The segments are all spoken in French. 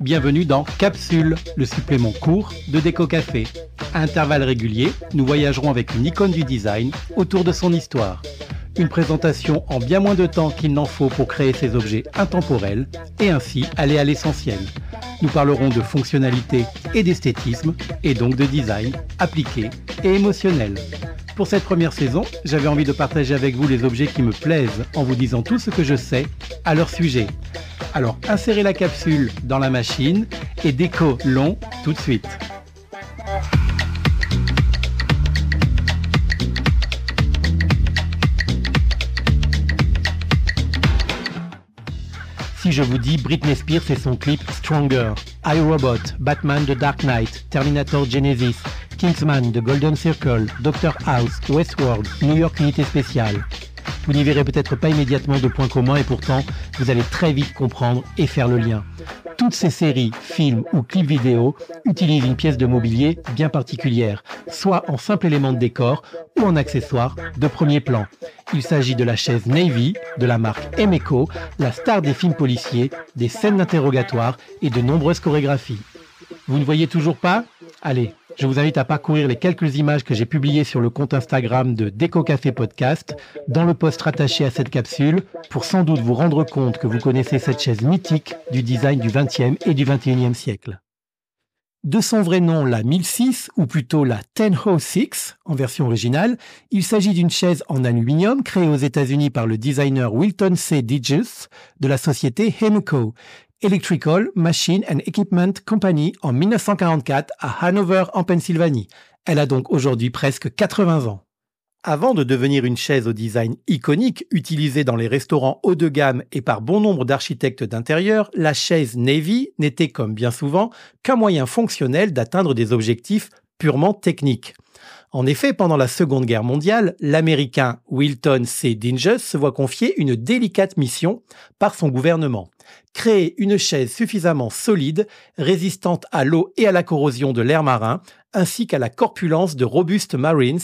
Bienvenue dans Capsule, le supplément court de Déco Café. À intervalles réguliers, nous voyagerons avec une icône du design autour de son histoire. Une présentation en bien moins de temps qu'il n'en faut pour créer ces objets intemporels et ainsi aller à l'essentiel. Nous parlerons de fonctionnalité et d'esthétisme et donc de design appliqué et émotionnel. Pour cette première saison, j'avais envie de partager avec vous les objets qui me plaisent en vous disant tout ce que je sais à leur sujet. Alors insérez la capsule dans la machine et déco long tout de suite. Je vous dis Britney Spears et son clip Stronger, iRobot, Batman The Dark Knight, Terminator Genesis, Kingsman The Golden Circle, Doctor House, Westworld, New York Unité Spéciale, vous n'y verrez peut-être pas immédiatement de points communs et pourtant, vous allez très vite comprendre et faire le lien. Toutes ces séries, films ou clips vidéo utilisent une pièce de mobilier bien particulière, soit en simple élément de décor ou en accessoire de premier plan. Il s'agit de la chaise Navy, de la marque Emeco, la star des films policiers, des scènes d'interrogatoire et de nombreuses chorégraphies. Vous ne voyez toujours pas Allez, je vous invite à parcourir les quelques images que j'ai publiées sur le compte Instagram de Déco Café Podcast dans le post rattaché à cette capsule pour sans doute vous rendre compte que vous connaissez cette chaise mythique du design du XXe et du XXIe siècle. De son vrai nom, la 1006, ou plutôt la 106 en version originale, il s'agit d'une chaise en aluminium créée aux États-Unis par le designer Wilton C. Digges de la société Hemco, Electrical Machine and Equipment Company en 1944 à Hanover en Pennsylvanie. Elle a donc aujourd'hui presque 80 ans. Avant de devenir une chaise au design iconique utilisée dans les restaurants haut de gamme et par bon nombre d'architectes d'intérieur, la chaise Navy n'était comme bien souvent qu'un moyen fonctionnel d'atteindre des objectifs purement techniques. En effet, pendant la Seconde Guerre mondiale, l'Américain Wilton C. Dinges se voit confier une délicate mission par son gouvernement. Créer une chaise suffisamment solide, résistante à l'eau et à la corrosion de l'air marin, ainsi qu'à la corpulence de robustes Marines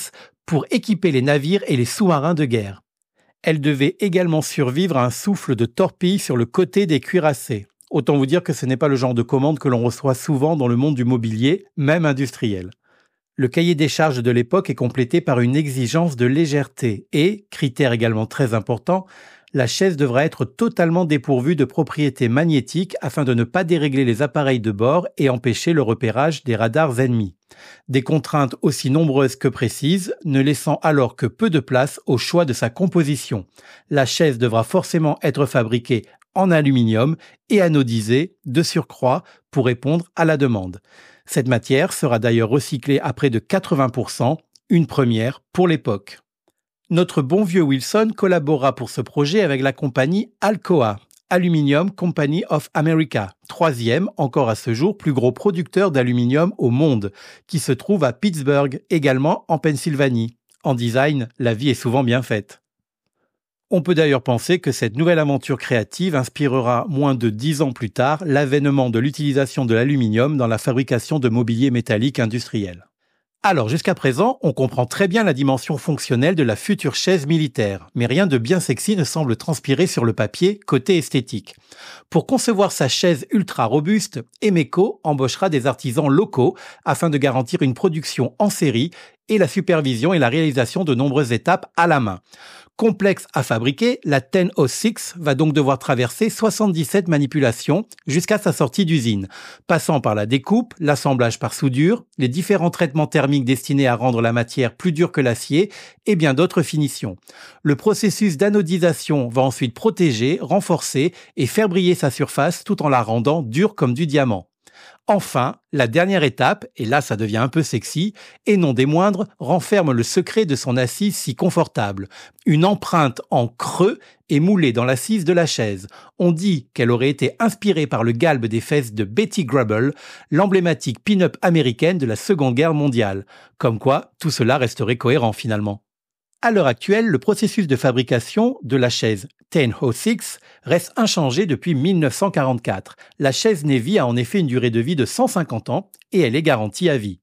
pour équiper les navires et les sous-marins de guerre. Elle devait également survivre à un souffle de torpille sur le côté des cuirassés. Autant vous dire que ce n'est pas le genre de commande que l'on reçoit souvent dans le monde du mobilier, même industriel. Le cahier des charges de l'époque est complété par une exigence de légèreté et, critère également très important, la chaise devra être totalement dépourvue de propriétés magnétiques afin de ne pas dérégler les appareils de bord et empêcher le repérage des radars ennemis. Des contraintes aussi nombreuses que précises, ne laissant alors que peu de place au choix de sa composition. La chaise devra forcément être fabriquée en aluminium et anodisée de surcroît pour répondre à la demande. Cette matière sera d'ailleurs recyclée à près de 80%, une première pour l'époque. Notre bon vieux Wilson collabora pour ce projet avec la compagnie Alcoa, Aluminium Company of America, troisième encore à ce jour plus gros producteur d'aluminium au monde, qui se trouve à Pittsburgh, également en Pennsylvanie. En design, la vie est souvent bien faite. On peut d'ailleurs penser que cette nouvelle aventure créative inspirera moins de dix ans plus tard l'avènement de l'utilisation de l'aluminium dans la fabrication de mobilier métallique industriel. Alors jusqu'à présent, on comprend très bien la dimension fonctionnelle de la future chaise militaire, mais rien de bien sexy ne semble transpirer sur le papier côté esthétique. Pour concevoir sa chaise ultra robuste, Emeco embauchera des artisans locaux afin de garantir une production en série et la supervision et la réalisation de nombreuses étapes à la main. Complexe à fabriquer, la 1006 va donc devoir traverser 77 manipulations jusqu'à sa sortie d'usine, passant par la découpe, l'assemblage par soudure, les différents traitements thermiques destinés à rendre la matière plus dure que l'acier et bien d'autres finitions. Le processus d'anodisation va ensuite protéger, renforcer et faire briller sa surface tout en la rendant dure comme du diamant. Enfin, la dernière étape, et là ça devient un peu sexy, et non des moindres, renferme le secret de son assise si confortable. Une empreinte en creux est moulée dans l'assise de la chaise. On dit qu'elle aurait été inspirée par le galbe des fesses de Betty Grable, l'emblématique pin-up américaine de la Seconde Guerre mondiale. Comme quoi, tout cela resterait cohérent finalement. À l'heure actuelle, le processus de fabrication de la chaise 1006 reste inchangé depuis 1944. La chaise Navy a en effet une durée de vie de 150 ans et elle est garantie à vie.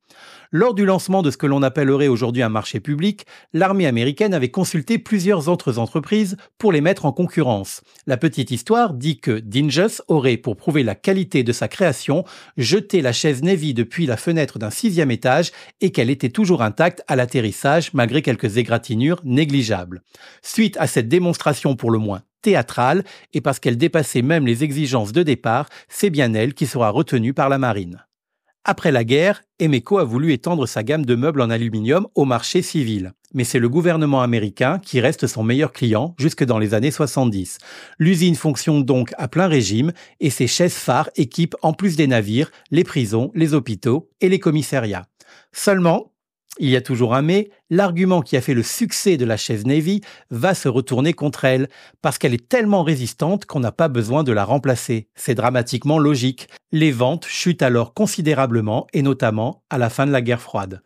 Lors du lancement de ce que l'on appellerait aujourd'hui un marché public, l'armée américaine avait consulté plusieurs autres entreprises pour les mettre en concurrence. La petite histoire dit que Dingus aurait, pour prouver la qualité de sa création, jeté la chaise Navy depuis la fenêtre d'un sixième étage et qu'elle était toujours intacte à l'atterrissage malgré quelques égratignures négligeables. Suite à cette démonstration pour le moins théâtrale et parce qu'elle dépassait même les exigences de départ, c'est bien elle qui sera retenue par la marine. Après la guerre, Emeco a voulu étendre sa gamme de meubles en aluminium au marché civil. Mais c'est le gouvernement américain qui reste son meilleur client jusque dans les années 70. L'usine fonctionne donc à plein régime et ses chaises phares équipent en plus des navires, les prisons, les hôpitaux et les commissariats. Seulement, il y a toujours un mais, l'argument qui a fait le succès de la chaise Navy va se retourner contre elle, parce qu'elle est tellement résistante qu'on n'a pas besoin de la remplacer. C'est dramatiquement logique. Les ventes chutent alors considérablement, et notamment à la fin de la guerre froide.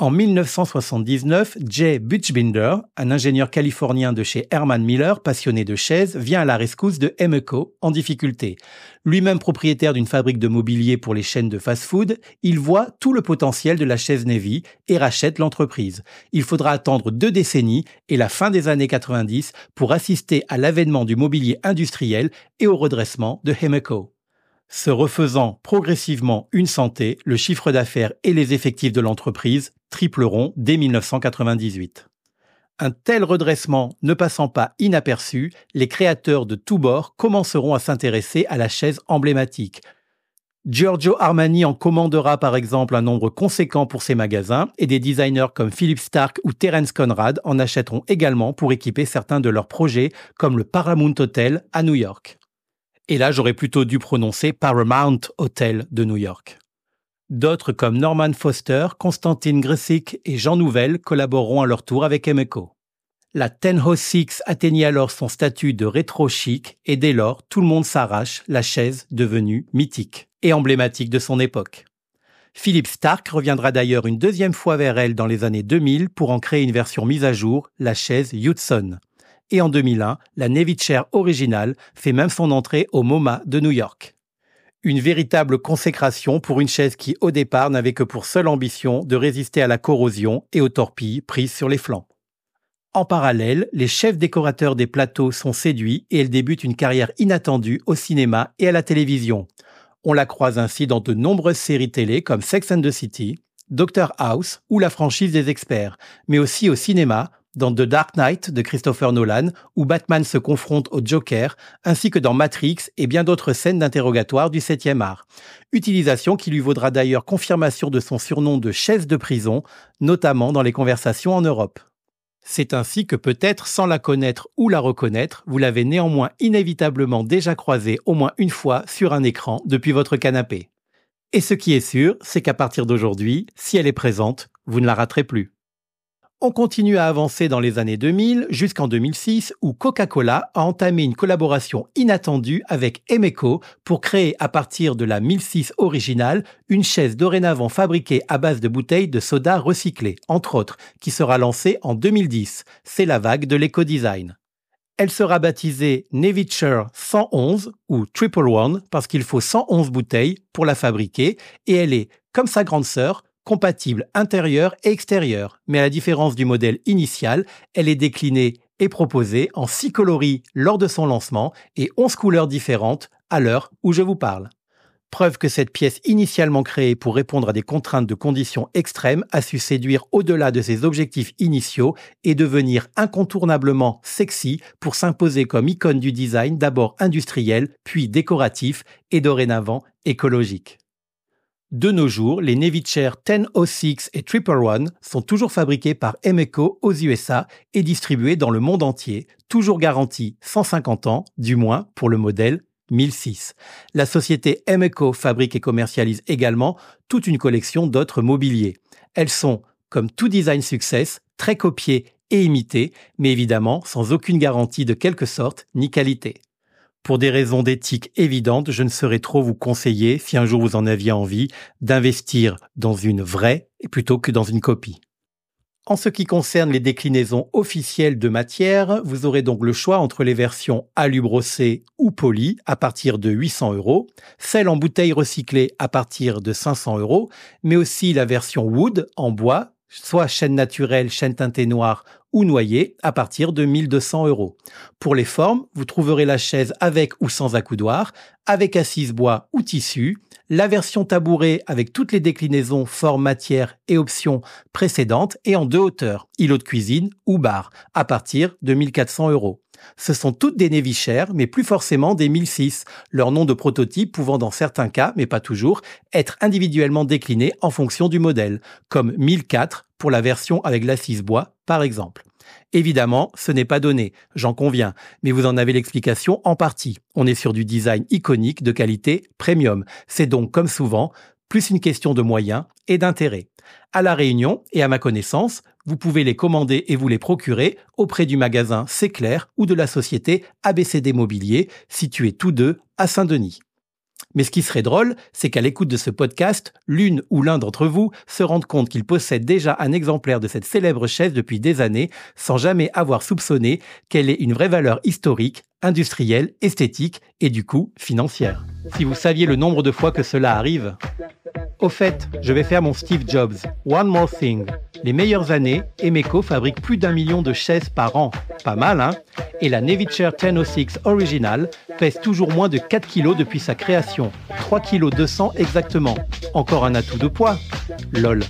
En 1979, Jay Butchbinder, un ingénieur californien de chez Herman Miller, passionné de chaises, vient à la rescousse de Emeco, en difficulté. Lui-même propriétaire d'une fabrique de mobilier pour les chaînes de fast-food, il voit tout le potentiel de la chaise Navy et rachète l'entreprise. Il faudra attendre deux décennies et la fin des années 90 pour assister à l'avènement du mobilier industriel et au redressement de Emeco se refaisant progressivement une santé, le chiffre d'affaires et les effectifs de l'entreprise tripleront dès 1998. Un tel redressement ne passant pas inaperçu, les créateurs de tous bords commenceront à s'intéresser à la chaise emblématique. Giorgio Armani en commandera par exemple un nombre conséquent pour ses magasins et des designers comme Philip Stark ou Terence Conrad en achèteront également pour équiper certains de leurs projets comme le Paramount Hotel à New York. Et là, j'aurais plutôt dû prononcer Paramount Hotel de New York. D'autres comme Norman Foster, Constantine Gressick et Jean Nouvel collaboreront à leur tour avec Emeco. La Six atteignit alors son statut de rétro chic et dès lors, tout le monde s'arrache la chaise devenue mythique et emblématique de son époque. Philip Stark reviendra d'ailleurs une deuxième fois vers elle dans les années 2000 pour en créer une version mise à jour, la chaise Hudson et en 2001, la Navy originale fait même son entrée au MoMA de New York. Une véritable consécration pour une chaise qui, au départ, n'avait que pour seule ambition de résister à la corrosion et aux torpilles prises sur les flancs. En parallèle, les chefs décorateurs des plateaux sont séduits et elle débute une carrière inattendue au cinéma et à la télévision. On la croise ainsi dans de nombreuses séries télé comme Sex and the City, Doctor House ou la franchise des experts, mais aussi au cinéma dans The Dark Knight de Christopher Nolan, où Batman se confronte au Joker, ainsi que dans Matrix et bien d'autres scènes d'interrogatoire du 7e art. Utilisation qui lui vaudra d'ailleurs confirmation de son surnom de chaise de prison, notamment dans les conversations en Europe. C'est ainsi que peut-être sans la connaître ou la reconnaître, vous l'avez néanmoins inévitablement déjà croisée au moins une fois sur un écran depuis votre canapé. Et ce qui est sûr, c'est qu'à partir d'aujourd'hui, si elle est présente, vous ne la raterez plus. On continue à avancer dans les années 2000 jusqu'en 2006 où Coca-Cola a entamé une collaboration inattendue avec Emeco pour créer à partir de la 1006 originale une chaise dorénavant fabriquée à base de bouteilles de soda recyclées, entre autres, qui sera lancée en 2010. C'est la vague de l'éco-design. Elle sera baptisée Nevitcher 111 ou Triple One parce qu'il faut 111 bouteilles pour la fabriquer et elle est, comme sa grande sœur, compatible intérieur et extérieur, mais à la différence du modèle initial, elle est déclinée et proposée en 6 coloris lors de son lancement et 11 couleurs différentes à l'heure où je vous parle. Preuve que cette pièce initialement créée pour répondre à des contraintes de conditions extrêmes a su séduire au-delà de ses objectifs initiaux et devenir incontournablement sexy pour s'imposer comme icône du design d'abord industriel, puis décoratif et dorénavant écologique. De nos jours, les Navy Chair 1006 et Triple One sont toujours fabriqués par Emeco aux USA et distribués dans le monde entier, toujours garantis 150 ans, du moins pour le modèle 1006. La société Emeco fabrique et commercialise également toute une collection d'autres mobiliers. Elles sont, comme tout design success, très copiées et imitées, mais évidemment sans aucune garantie de quelque sorte ni qualité. Pour des raisons d'éthique évidentes, je ne saurais trop vous conseiller, si un jour vous en aviez envie, d'investir dans une vraie plutôt que dans une copie. En ce qui concerne les déclinaisons officielles de matière, vous aurez donc le choix entre les versions alu brossé ou poly à partir de 800 euros, celle en bouteille recyclée à partir de 500 euros, mais aussi la version wood en bois, soit chaîne naturelle, chaîne teintée noire ou noyer à partir de 1200 euros. Pour les formes, vous trouverez la chaise avec ou sans accoudoir, avec assise bois ou tissu, la version tabouret avec toutes les déclinaisons forme, matière et options précédentes et en deux hauteurs, îlot de cuisine ou bar, à partir de 1400 euros. Ce sont toutes des Navy chères, mais plus forcément des 1006, leur nom de prototype pouvant dans certains cas, mais pas toujours, être individuellement décliné en fonction du modèle, comme 1004 pour la version avec l'assise bois, par exemple. Évidemment, ce n'est pas donné, j'en conviens, mais vous en avez l'explication en partie. On est sur du design iconique de qualité premium. C'est donc, comme souvent, plus une question de moyens et d'intérêt. À La Réunion, et à ma connaissance, vous pouvez les commander et vous les procurer auprès du magasin C'est clair ou de la société ABCD Mobilier, situés tous deux à Saint-Denis. Mais ce qui serait drôle, c'est qu'à l'écoute de ce podcast, l'une ou l'un d'entre vous se rende compte qu'il possède déjà un exemplaire de cette célèbre chaise depuis des années, sans jamais avoir soupçonné qu'elle ait une vraie valeur historique, industrielle, esthétique et du coup financière. Si vous saviez le nombre de fois que cela arrive, au fait, je vais faire mon Steve Jobs. One more thing. Les meilleures années, Emeco fabrique plus d'un million de chaises par an. Pas mal, hein? Et la Chair 1006 Original pèse toujours moins de 4 kg depuis sa création. 3 kg 200 exactement. Encore un atout de poids LOL.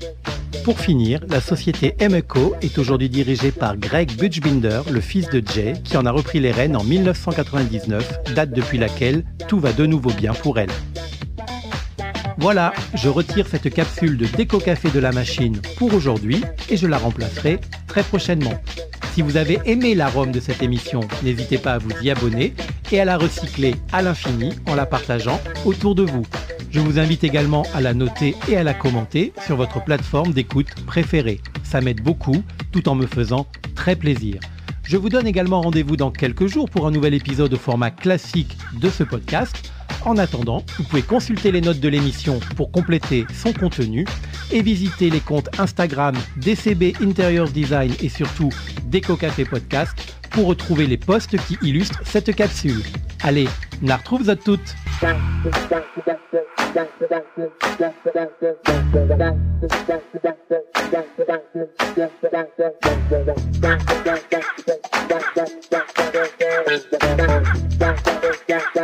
Pour finir, la société Emeco est aujourd'hui dirigée par Greg Butchbinder, le fils de Jay, qui en a repris les rênes en 1999, date depuis laquelle tout va de nouveau bien pour elle. Voilà, je retire cette capsule de déco café de la machine pour aujourd'hui et je la remplacerai très prochainement. Si vous avez aimé l'arôme de cette émission, n'hésitez pas à vous y abonner et à la recycler à l'infini en la partageant autour de vous. Je vous invite également à la noter et à la commenter sur votre plateforme d'écoute préférée. Ça m'aide beaucoup tout en me faisant très plaisir. Je vous donne également rendez-vous dans quelques jours pour un nouvel épisode au format classique de ce podcast. En attendant, vous pouvez consulter les notes de l'émission pour compléter son contenu et visiter les comptes Instagram DCB Interiors Design et surtout Déco Café Podcast pour retrouver les posts qui illustrent cette capsule. Allez, la retrouve à toutes